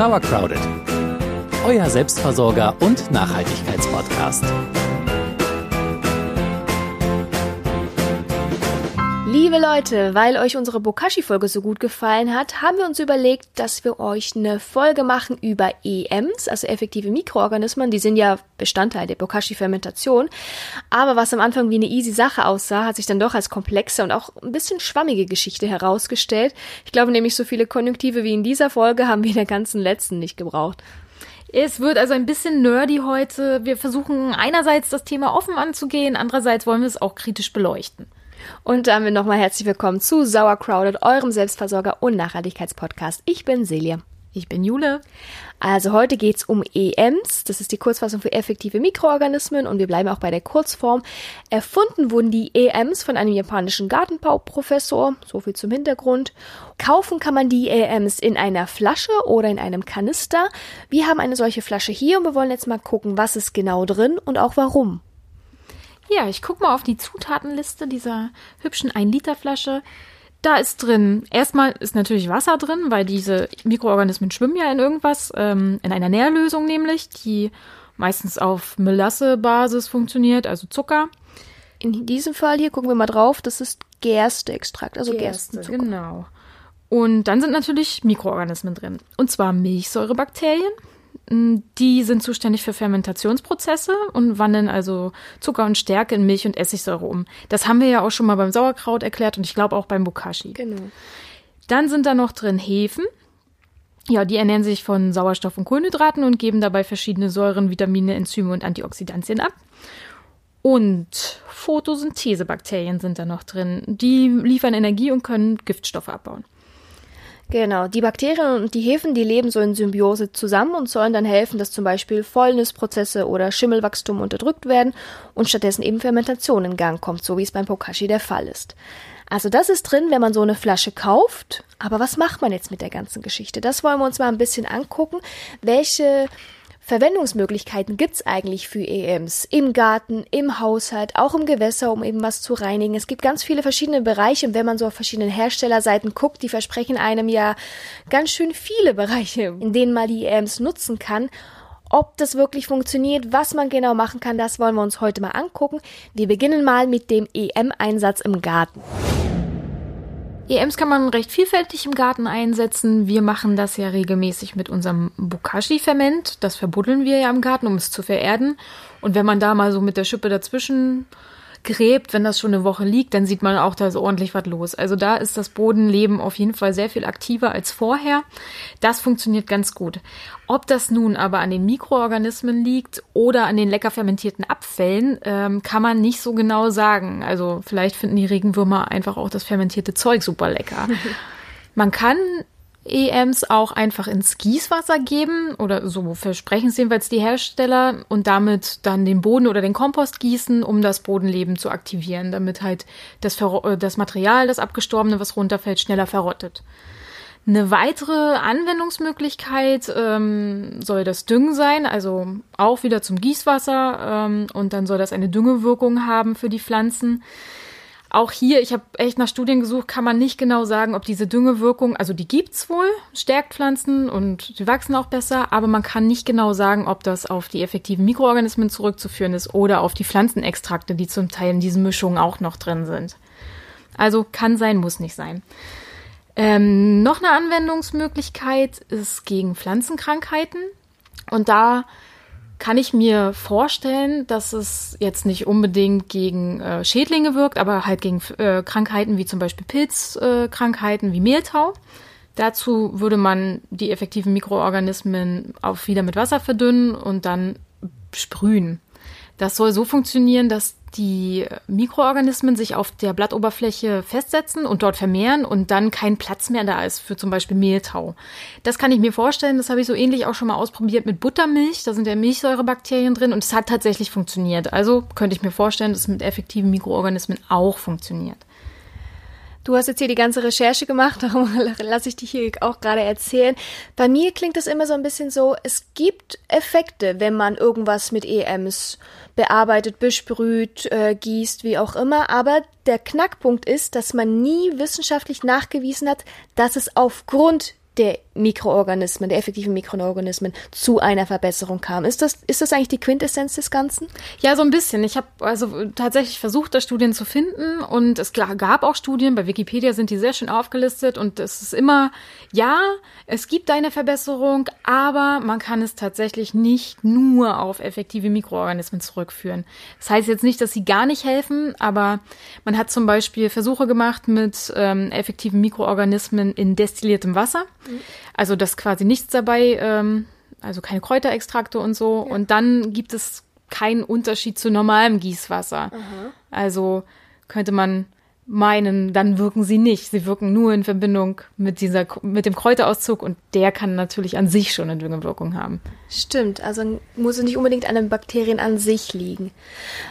Sauercrowded, euer Selbstversorger und Nachhaltigkeitspodcast. Liebe Leute, weil euch unsere Bokashi-Folge so gut gefallen hat, haben wir uns überlegt, dass wir euch eine Folge machen über EMs, also effektive Mikroorganismen. Die sind ja Bestandteil der Bokashi-Fermentation. Aber was am Anfang wie eine easy Sache aussah, hat sich dann doch als komplexe und auch ein bisschen schwammige Geschichte herausgestellt. Ich glaube nämlich, so viele Konjunktive wie in dieser Folge haben wir in der ganzen letzten nicht gebraucht. Es wird also ein bisschen nerdy heute. Wir versuchen einerseits das Thema offen anzugehen, andererseits wollen wir es auch kritisch beleuchten. Und damit nochmal herzlich willkommen zu Sauercrowded, eurem Selbstversorger und Nachhaltigkeitspodcast. Ich bin Celia. Ich bin Jule. Also heute geht's um EMs. Das ist die Kurzfassung für effektive Mikroorganismen und wir bleiben auch bei der Kurzform. Erfunden wurden die EMs von einem japanischen Gartenbauprofessor. So viel zum Hintergrund. Kaufen kann man die EMs in einer Flasche oder in einem Kanister. Wir haben eine solche Flasche hier und wir wollen jetzt mal gucken, was ist genau drin und auch warum. Ja, ich guck mal auf die Zutatenliste dieser hübschen 1-Liter-Flasche. Da ist drin, erstmal ist natürlich Wasser drin, weil diese Mikroorganismen schwimmen ja in irgendwas, ähm, in einer Nährlösung nämlich, die meistens auf Melasse-Basis funktioniert, also Zucker. In diesem Fall hier gucken wir mal drauf, das ist Gersteextrakt, also Gerste, Gerstenzucker. Genau. Und dann sind natürlich Mikroorganismen drin. Und zwar Milchsäurebakterien, die sind zuständig für Fermentationsprozesse und wandeln also Zucker und Stärke in Milch und Essigsäure um. Das haben wir ja auch schon mal beim Sauerkraut erklärt und ich glaube auch beim Bokashi. Genau. Dann sind da noch drin Hefen. Ja, die ernähren sich von Sauerstoff und Kohlenhydraten und geben dabei verschiedene Säuren, Vitamine, Enzyme und Antioxidantien ab. Und Photosynthesebakterien sind da noch drin. Die liefern Energie und können Giftstoffe abbauen. Genau, die Bakterien und die Hefen, die leben so in Symbiose zusammen und sollen dann helfen, dass zum Beispiel Fäulnisprozesse oder Schimmelwachstum unterdrückt werden und stattdessen eben Fermentation in Gang kommt, so wie es beim Bokashi der Fall ist. Also das ist drin, wenn man so eine Flasche kauft. Aber was macht man jetzt mit der ganzen Geschichte? Das wollen wir uns mal ein bisschen angucken. Welche Verwendungsmöglichkeiten gibt's eigentlich für EMs? Im Garten, im Haushalt, auch im Gewässer, um eben was zu reinigen. Es gibt ganz viele verschiedene Bereiche und wenn man so auf verschiedenen Herstellerseiten guckt, die versprechen einem ja ganz schön viele Bereiche, in denen man die EMs nutzen kann. Ob das wirklich funktioniert, was man genau machen kann, das wollen wir uns heute mal angucken. Wir beginnen mal mit dem EM-Einsatz im Garten. EMs kann man recht vielfältig im Garten einsetzen. Wir machen das ja regelmäßig mit unserem Bokashi-Ferment. Das verbuddeln wir ja im Garten, um es zu vererden. Und wenn man da mal so mit der Schippe dazwischen gräbt, wenn das schon eine Woche liegt, dann sieht man auch, da ist ordentlich was los. Also da ist das Bodenleben auf jeden Fall sehr viel aktiver als vorher. Das funktioniert ganz gut. Ob das nun aber an den Mikroorganismen liegt oder an den lecker fermentierten Abfällen, ähm, kann man nicht so genau sagen. Also vielleicht finden die Regenwürmer einfach auch das fermentierte Zeug super lecker. Man kann EMs auch einfach ins Gießwasser geben oder so versprechen es jedenfalls die Hersteller und damit dann den Boden oder den Kompost gießen, um das Bodenleben zu aktivieren, damit halt das, Ver das Material, das abgestorbene, was runterfällt, schneller verrottet. Eine weitere Anwendungsmöglichkeit ähm, soll das Düngen sein, also auch wieder zum Gießwasser ähm, und dann soll das eine Düngewirkung haben für die Pflanzen. Auch hier, ich habe echt nach Studien gesucht, kann man nicht genau sagen, ob diese Düngewirkung, also die gibt's wohl, stärkt Pflanzen und sie wachsen auch besser, aber man kann nicht genau sagen, ob das auf die effektiven Mikroorganismen zurückzuführen ist oder auf die Pflanzenextrakte, die zum Teil in diesen Mischungen auch noch drin sind. Also kann sein, muss nicht sein. Ähm, noch eine Anwendungsmöglichkeit ist gegen Pflanzenkrankheiten. Und da kann ich mir vorstellen, dass es jetzt nicht unbedingt gegen äh, Schädlinge wirkt, aber halt gegen äh, Krankheiten wie zum Beispiel Pilzkrankheiten wie Mehltau. Dazu würde man die effektiven Mikroorganismen auch wieder mit Wasser verdünnen und dann sprühen. Das soll so funktionieren, dass die Mikroorganismen sich auf der Blattoberfläche festsetzen und dort vermehren und dann kein Platz mehr da ist für zum Beispiel Mehltau. Das kann ich mir vorstellen, das habe ich so ähnlich auch schon mal ausprobiert mit Buttermilch. Da sind ja Milchsäurebakterien drin und es hat tatsächlich funktioniert. Also könnte ich mir vorstellen, dass es mit effektiven Mikroorganismen auch funktioniert. Du hast jetzt hier die ganze Recherche gemacht, darum lasse ich dich hier auch gerade erzählen. Bei mir klingt das immer so ein bisschen so, es gibt Effekte, wenn man irgendwas mit EMs bearbeitet, besprüht, äh, gießt, wie auch immer. Aber der Knackpunkt ist, dass man nie wissenschaftlich nachgewiesen hat, dass es aufgrund der Mikroorganismen, der effektiven Mikroorganismen zu einer Verbesserung kam. Ist das, ist das eigentlich die Quintessenz des Ganzen? Ja, so ein bisschen. Ich habe also tatsächlich versucht, da Studien zu finden und es gab auch Studien, bei Wikipedia sind die sehr schön aufgelistet und es ist immer, ja, es gibt eine Verbesserung, aber man kann es tatsächlich nicht nur auf effektive Mikroorganismen zurückführen. Das heißt jetzt nicht, dass sie gar nicht helfen, aber man hat zum Beispiel Versuche gemacht mit ähm, effektiven Mikroorganismen in destilliertem Wasser. Mhm. Also das quasi nichts dabei, ähm, also keine Kräuterextrakte und so. Ja. Und dann gibt es keinen Unterschied zu normalem Gießwasser. Aha. Also könnte man meinen, dann wirken sie nicht. Sie wirken nur in Verbindung mit dieser, mit dem Kräuterauszug und der kann natürlich an sich schon eine Düngewirkung haben. Stimmt, also muss es nicht unbedingt an den Bakterien an sich liegen.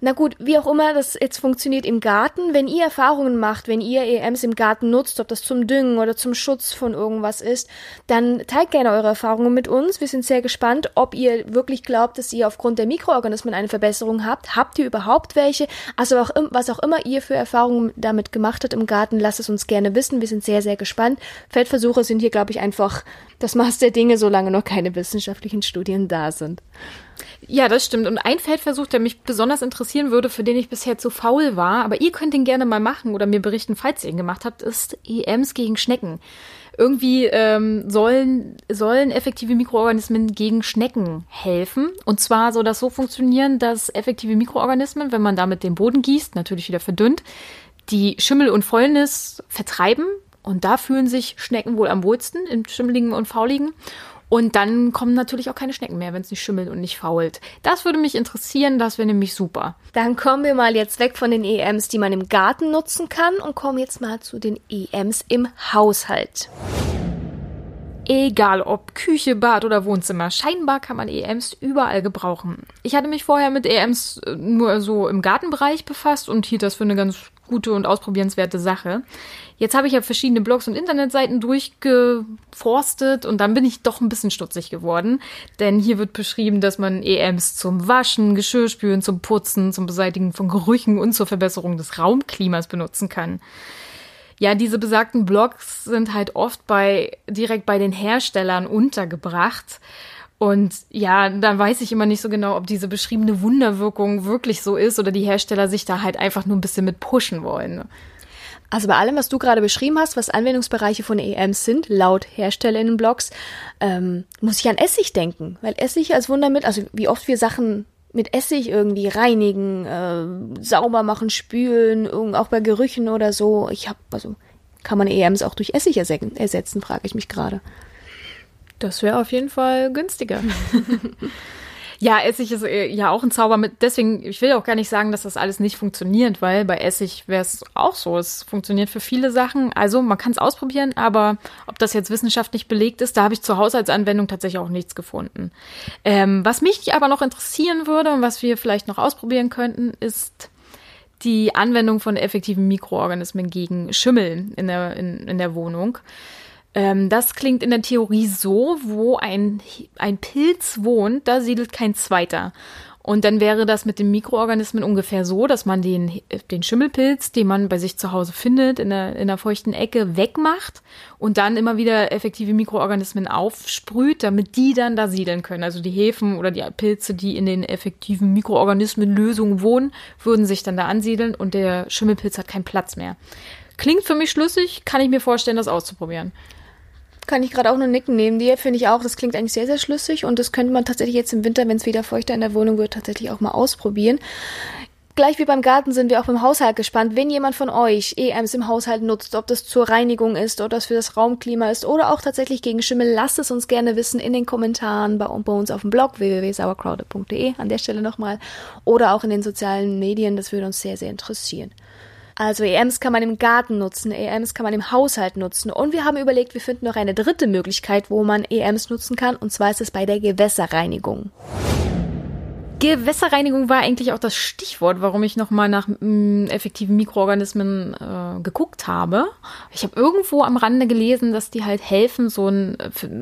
Na gut, wie auch immer das jetzt funktioniert im Garten, wenn ihr Erfahrungen macht, wenn ihr EMs im Garten nutzt, ob das zum Düngen oder zum Schutz von irgendwas ist, dann teilt gerne eure Erfahrungen mit uns. Wir sind sehr gespannt, ob ihr wirklich glaubt, dass ihr aufgrund der Mikroorganismen eine Verbesserung habt. Habt ihr überhaupt welche? Also auch, was auch immer ihr für Erfahrungen damit damit gemacht hat im Garten, lasst es uns gerne wissen. Wir sind sehr, sehr gespannt. Feldversuche sind hier, glaube ich, einfach das Maß der Dinge, solange noch keine wissenschaftlichen Studien da sind. Ja, das stimmt. Und ein Feldversuch, der mich besonders interessieren würde, für den ich bisher zu faul war, aber ihr könnt ihn gerne mal machen oder mir berichten, falls ihr ihn gemacht habt, ist EMs gegen Schnecken. Irgendwie ähm, sollen, sollen effektive Mikroorganismen gegen Schnecken helfen. Und zwar soll das so funktionieren, dass effektive Mikroorganismen, wenn man damit den Boden gießt, natürlich wieder verdünnt, die Schimmel und Fäulnis vertreiben. Und da fühlen sich Schnecken wohl am wohlsten, im Schimmeligen und Fauligen. Und dann kommen natürlich auch keine Schnecken mehr, wenn es nicht schimmelt und nicht fault. Das würde mich interessieren, das wäre nämlich super. Dann kommen wir mal jetzt weg von den EMs, die man im Garten nutzen kann und kommen jetzt mal zu den EMs im Haushalt. Egal ob Küche, Bad oder Wohnzimmer, scheinbar kann man EMs überall gebrauchen. Ich hatte mich vorher mit EMs äh, nur so im Gartenbereich befasst und hielt das für eine ganz gute und ausprobierenswerte Sache. Jetzt habe ich ja verschiedene Blogs und Internetseiten durchgeforstet und dann bin ich doch ein bisschen stutzig geworden, denn hier wird beschrieben, dass man EMs zum Waschen, Geschirrspülen, zum Putzen, zum Beseitigen von Gerüchen und zur Verbesserung des Raumklimas benutzen kann. Ja, diese besagten Blogs sind halt oft bei direkt bei den Herstellern untergebracht. Und ja, dann weiß ich immer nicht so genau, ob diese beschriebene Wunderwirkung wirklich so ist oder die Hersteller sich da halt einfach nur ein bisschen mit pushen wollen. Also bei allem, was du gerade beschrieben hast, was Anwendungsbereiche von EMs sind, laut HerstellerInnen-Blogs, ähm, muss ich an Essig denken. Weil Essig als Wundermittel, also wie oft wir Sachen mit Essig irgendwie reinigen, äh, sauber machen, spülen, auch bei Gerüchen oder so. Ich habe, also kann man EMs auch durch Essig ersetzen, frage ich mich gerade. Das wäre auf jeden Fall günstiger. ja, Essig ist äh, ja auch ein Zauber mit. Deswegen, ich will auch gar nicht sagen, dass das alles nicht funktioniert, weil bei Essig wäre es auch so. Es funktioniert für viele Sachen. Also man kann es ausprobieren, aber ob das jetzt wissenschaftlich belegt ist, da habe ich zur Haushaltsanwendung tatsächlich auch nichts gefunden. Ähm, was mich aber noch interessieren würde und was wir vielleicht noch ausprobieren könnten, ist die Anwendung von effektiven Mikroorganismen gegen Schimmel in der, in, in der Wohnung. Ähm, das klingt in der Theorie so, wo ein, ein Pilz wohnt, da siedelt kein zweiter. Und dann wäre das mit den Mikroorganismen ungefähr so, dass man den, den Schimmelpilz, den man bei sich zu Hause findet, in der, in der feuchten Ecke wegmacht und dann immer wieder effektive Mikroorganismen aufsprüht, damit die dann da siedeln können. Also die Hefen oder die Pilze, die in den effektiven Mikroorganismenlösungen wohnen, würden sich dann da ansiedeln und der Schimmelpilz hat keinen Platz mehr. Klingt für mich schlüssig, kann ich mir vorstellen, das auszuprobieren kann ich gerade auch nur nicken neben dir. Finde ich auch, das klingt eigentlich sehr, sehr schlüssig und das könnte man tatsächlich jetzt im Winter, wenn es wieder feuchter in der Wohnung wird, tatsächlich auch mal ausprobieren. Gleich wie beim Garten sind wir auch beim Haushalt gespannt. Wenn jemand von euch EMs im Haushalt nutzt, ob das zur Reinigung ist oder das für das Raumklima ist oder auch tatsächlich gegen Schimmel, lasst es uns gerne wissen in den Kommentaren bei, bei uns auf dem Blog www.sauerkraude.de an der Stelle nochmal oder auch in den sozialen Medien. Das würde uns sehr, sehr interessieren. Also EMs kann man im Garten nutzen, EMs kann man im Haushalt nutzen. Und wir haben überlegt, wir finden noch eine dritte Möglichkeit, wo man EMs nutzen kann. Und zwar ist es bei der Gewässerreinigung. Gewässerreinigung war eigentlich auch das Stichwort, warum ich nochmal nach mh, mm, effektiven Mikroorganismen äh, geguckt habe. Ich habe irgendwo am Rande gelesen, dass die halt helfen, so ein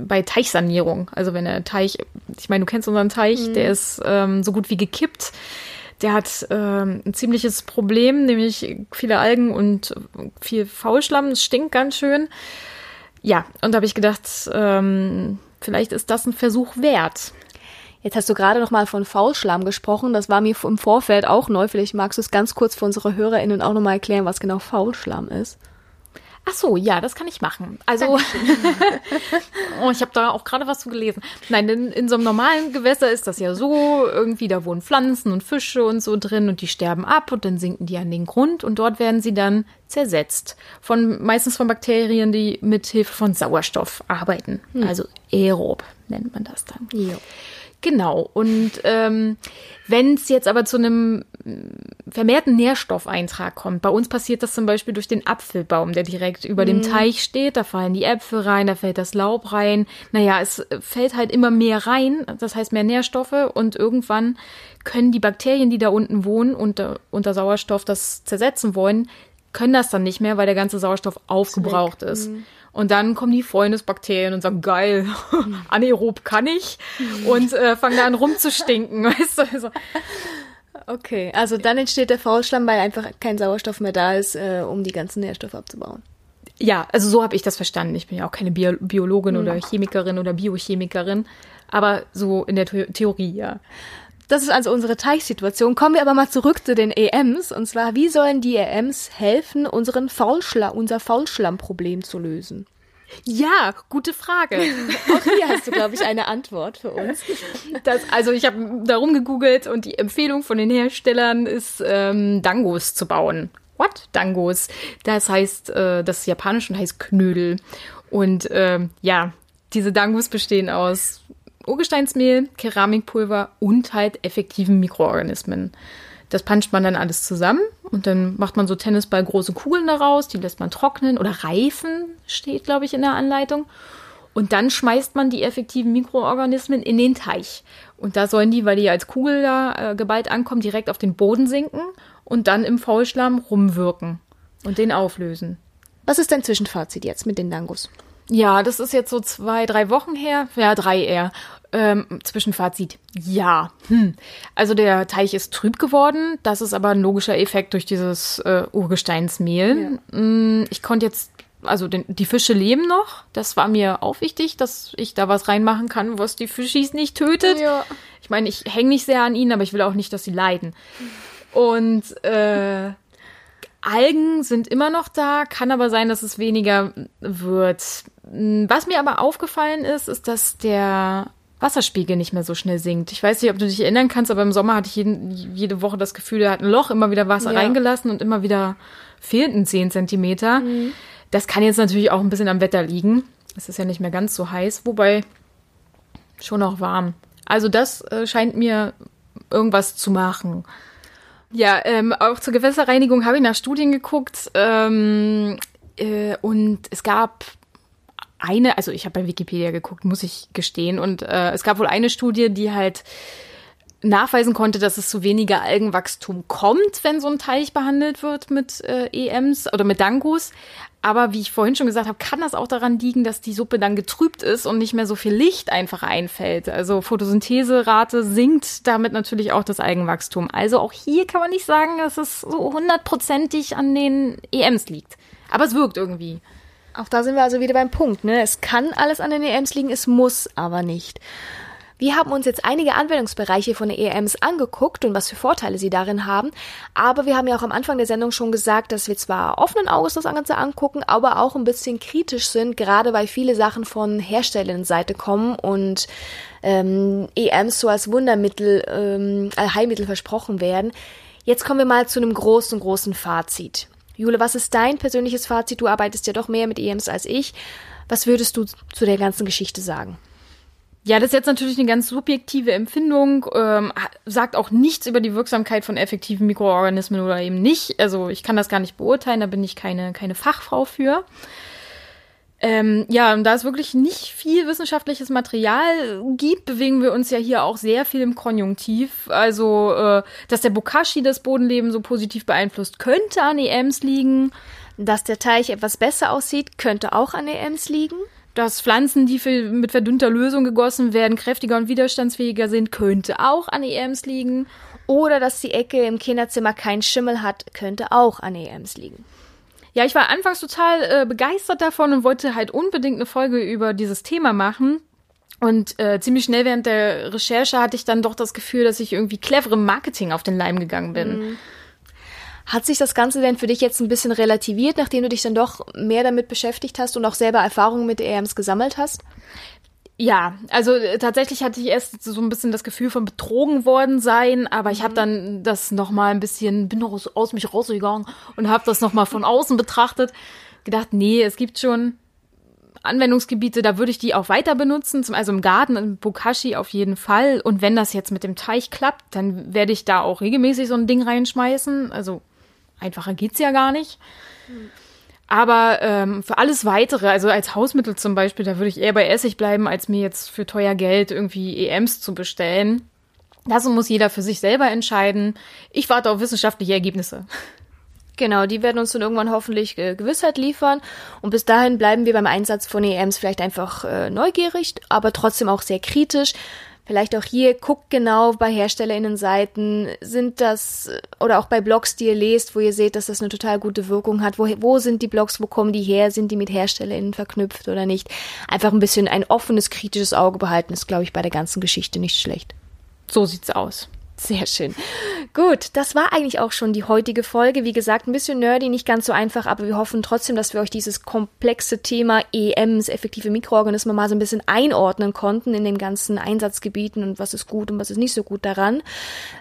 bei Teichsanierung. Also wenn der Teich, ich meine, du kennst unseren Teich, mhm. der ist ähm, so gut wie gekippt der hat ähm, ein ziemliches Problem, nämlich viele Algen und viel Faulschlamm. Es stinkt ganz schön. Ja, und da habe ich gedacht, ähm, vielleicht ist das ein Versuch wert. Jetzt hast du gerade noch mal von Faulschlamm gesprochen. Das war mir im Vorfeld auch neu. Vielleicht magst du es ganz kurz für unsere HörerInnen auch noch mal erklären, was genau Faulschlamm ist. Ach so, ja, das kann ich machen. Also, oh, ich habe da auch gerade was zu gelesen. Nein, in, in so einem normalen Gewässer ist das ja so, irgendwie da wohnen Pflanzen und Fische und so drin und die sterben ab und dann sinken die an den Grund und dort werden sie dann zersetzt. Von, meistens von Bakterien, die mit Hilfe von Sauerstoff arbeiten. Hm. Also aerob nennt man das dann. Ja. Genau. Und ähm, wenn es jetzt aber zu einem vermehrten Nährstoffeintrag kommt, bei uns passiert das zum Beispiel durch den Apfelbaum, der direkt über mm. dem mhm. Teich steht. Da fallen die Äpfel rein, da fällt das Laub rein. Naja, es fällt halt immer mehr rein, das heißt mehr Nährstoffe und irgendwann können die Bakterien, die da unten wohnen und uh, unter Sauerstoff das zersetzen wollen, können das dann nicht mehr, weil der ganze Sauerstoff aufgebraucht ist. Mm. Und dann kommen die Freundesbakterien und sagen, geil, anaerob kann ich. Und äh, fangen an rumzustinken, weißt du. Also, okay, also dann entsteht der Faulschlamm, weil einfach kein Sauerstoff mehr da ist, äh, um die ganzen Nährstoffe abzubauen. Ja, also so habe ich das verstanden. Ich bin ja auch keine Bio Biologin mhm. oder Chemikerin oder Biochemikerin, aber so in der The Theorie, ja. Das ist also unsere Teichsituation. Kommen wir aber mal zurück zu den EMs. Und zwar, wie sollen die EMs helfen, unseren Faulschla unser Faulschlammproblem zu lösen? Ja, gute Frage. Auch hier hast du, glaube ich, eine Antwort für uns. Das, also ich habe darum gegoogelt und die Empfehlung von den Herstellern ist, ähm, Dangos zu bauen. What? Dangos. Das heißt, äh, das Japanische heißt Knödel. Und ähm, ja, diese Dangos bestehen aus Urgesteinsmehl, Keramikpulver und halt effektiven Mikroorganismen. Das puncht man dann alles zusammen und dann macht man so Tennisball große Kugeln daraus, die lässt man trocknen oder reifen, steht glaube ich in der Anleitung. Und dann schmeißt man die effektiven Mikroorganismen in den Teich. Und da sollen die, weil die als Kugel da äh, geballt ankommen, direkt auf den Boden sinken und dann im Faulschlamm rumwirken und den auflösen. Was ist dein Zwischenfazit jetzt mit den Dangos? Ja, das ist jetzt so zwei, drei Wochen her. Ja, drei eher. Ähm, Zwischenfazit. Ja. Hm. Also der Teich ist trüb geworden. Das ist aber ein logischer Effekt durch dieses äh, Urgesteinsmehl. Ja. Hm, ich konnte jetzt, also den, die Fische leben noch. Das war mir auch wichtig, dass ich da was reinmachen kann, was die Fischis nicht tötet. Ja. Ich meine, ich hänge nicht sehr an ihnen, aber ich will auch nicht, dass sie leiden. Und äh, Algen sind immer noch da, kann aber sein, dass es weniger wird. Was mir aber aufgefallen ist, ist, dass der Wasserspiegel nicht mehr so schnell sinkt. Ich weiß nicht, ob du dich erinnern kannst, aber im Sommer hatte ich jeden, jede Woche das Gefühl, er hat ein Loch, immer wieder Wasser ja. reingelassen und immer wieder fehlten 10 Zentimeter. Mhm. Das kann jetzt natürlich auch ein bisschen am Wetter liegen. Es ist ja nicht mehr ganz so heiß, wobei schon auch warm. Also das äh, scheint mir irgendwas zu machen. Ja, ähm, auch zur Gewässerreinigung habe ich nach Studien geguckt ähm, äh, und es gab eine, also ich habe bei Wikipedia geguckt, muss ich gestehen, und äh, es gab wohl eine Studie, die halt nachweisen konnte, dass es zu weniger Algenwachstum kommt, wenn so ein Teich behandelt wird mit äh, EMs oder mit Dangus. Aber wie ich vorhin schon gesagt habe, kann das auch daran liegen, dass die Suppe dann getrübt ist und nicht mehr so viel Licht einfach einfällt. Also Photosyntheserate sinkt damit natürlich auch das Algenwachstum. Also auch hier kann man nicht sagen, dass es so hundertprozentig an den EMs liegt. Aber es wirkt irgendwie. Auch da sind wir also wieder beim Punkt. Ne? Es kann alles an den EMs liegen, es muss aber nicht. Wir haben uns jetzt einige Anwendungsbereiche von EMs angeguckt und was für Vorteile sie darin haben. Aber wir haben ja auch am Anfang der Sendung schon gesagt, dass wir zwar offenen Auges das Ganze angucken, aber auch ein bisschen kritisch sind, gerade weil viele Sachen von Herstellerinnenseite kommen und ähm, EMs so als Wundermittel, ähm, Heilmittel versprochen werden. Jetzt kommen wir mal zu einem großen, großen Fazit. Jule, was ist dein persönliches Fazit? Du arbeitest ja doch mehr mit EMs als ich. Was würdest du zu der ganzen Geschichte sagen? Ja, das ist jetzt natürlich eine ganz subjektive Empfindung, ähm, sagt auch nichts über die Wirksamkeit von effektiven Mikroorganismen oder eben nicht. Also ich kann das gar nicht beurteilen, da bin ich keine, keine Fachfrau für. Ähm, ja, und da es wirklich nicht viel wissenschaftliches Material gibt, bewegen wir uns ja hier auch sehr viel im Konjunktiv. Also, äh, dass der Bokashi das Bodenleben so positiv beeinflusst, könnte an EMs liegen. Dass der Teich etwas besser aussieht, könnte auch an EMs liegen. Dass Pflanzen, die mit verdünnter Lösung gegossen werden, kräftiger und widerstandsfähiger sind, könnte auch an EMs liegen. Oder dass die Ecke im Kinderzimmer keinen Schimmel hat, könnte auch an EMs liegen. Ja, ich war anfangs total äh, begeistert davon und wollte halt unbedingt eine Folge über dieses Thema machen. Und äh, ziemlich schnell während der Recherche hatte ich dann doch das Gefühl, dass ich irgendwie cleverem Marketing auf den Leim gegangen bin. Mhm. Hat sich das Ganze denn für dich jetzt ein bisschen relativiert, nachdem du dich dann doch mehr damit beschäftigt hast und auch selber Erfahrungen mit EMs gesammelt hast? Ja, also äh, tatsächlich hatte ich erst so ein bisschen das Gefühl von betrogen worden sein, aber ich habe mhm. dann das noch mal ein bisschen bin aus, aus mich rausgegangen und habe das noch mal von außen betrachtet, gedacht, nee, es gibt schon Anwendungsgebiete, da würde ich die auch weiter benutzen, also im Garten, im Bokashi auf jeden Fall. Und wenn das jetzt mit dem Teich klappt, dann werde ich da auch regelmäßig so ein Ding reinschmeißen. Also einfacher geht's ja gar nicht. Aber ähm, für alles Weitere, also als Hausmittel zum Beispiel, da würde ich eher bei Essig bleiben, als mir jetzt für teuer Geld irgendwie EMs zu bestellen. Das muss jeder für sich selber entscheiden. Ich warte auf wissenschaftliche Ergebnisse. Genau, die werden uns dann irgendwann hoffentlich Gewissheit liefern. Und bis dahin bleiben wir beim Einsatz von EMs vielleicht einfach äh, neugierig, aber trotzdem auch sehr kritisch. Vielleicht auch hier, guckt genau bei HerstellerInnen-Seiten, sind das, oder auch bei Blogs, die ihr lest, wo ihr seht, dass das eine total gute Wirkung hat. Wo, wo sind die Blogs, wo kommen die her? Sind die mit HerstellerInnen verknüpft oder nicht? Einfach ein bisschen ein offenes, kritisches Auge behalten, ist, glaube ich, bei der ganzen Geschichte nicht schlecht. So sieht's aus. Sehr schön. Gut, das war eigentlich auch schon die heutige Folge. Wie gesagt, ein bisschen nerdy, nicht ganz so einfach, aber wir hoffen trotzdem, dass wir euch dieses komplexe Thema EMs, effektive Mikroorganismen, mal so ein bisschen einordnen konnten in den ganzen Einsatzgebieten und was ist gut und was ist nicht so gut daran.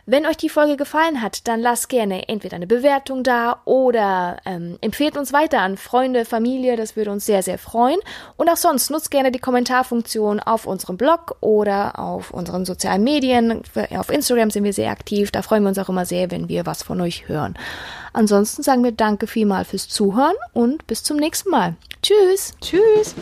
Wenn euch die Folge gefallen hat, dann lasst gerne entweder eine Bewertung da oder ähm, empfehlt uns weiter an Freunde, Familie, das würde uns sehr, sehr freuen. Und auch sonst nutzt gerne die Kommentarfunktion auf unserem Blog oder auf unseren sozialen Medien. Auf Instagram sind wir wir sehr aktiv. Da freuen wir uns auch immer sehr, wenn wir was von euch hören. Ansonsten sagen wir danke vielmal fürs Zuhören und bis zum nächsten Mal. Tschüss. Tschüss.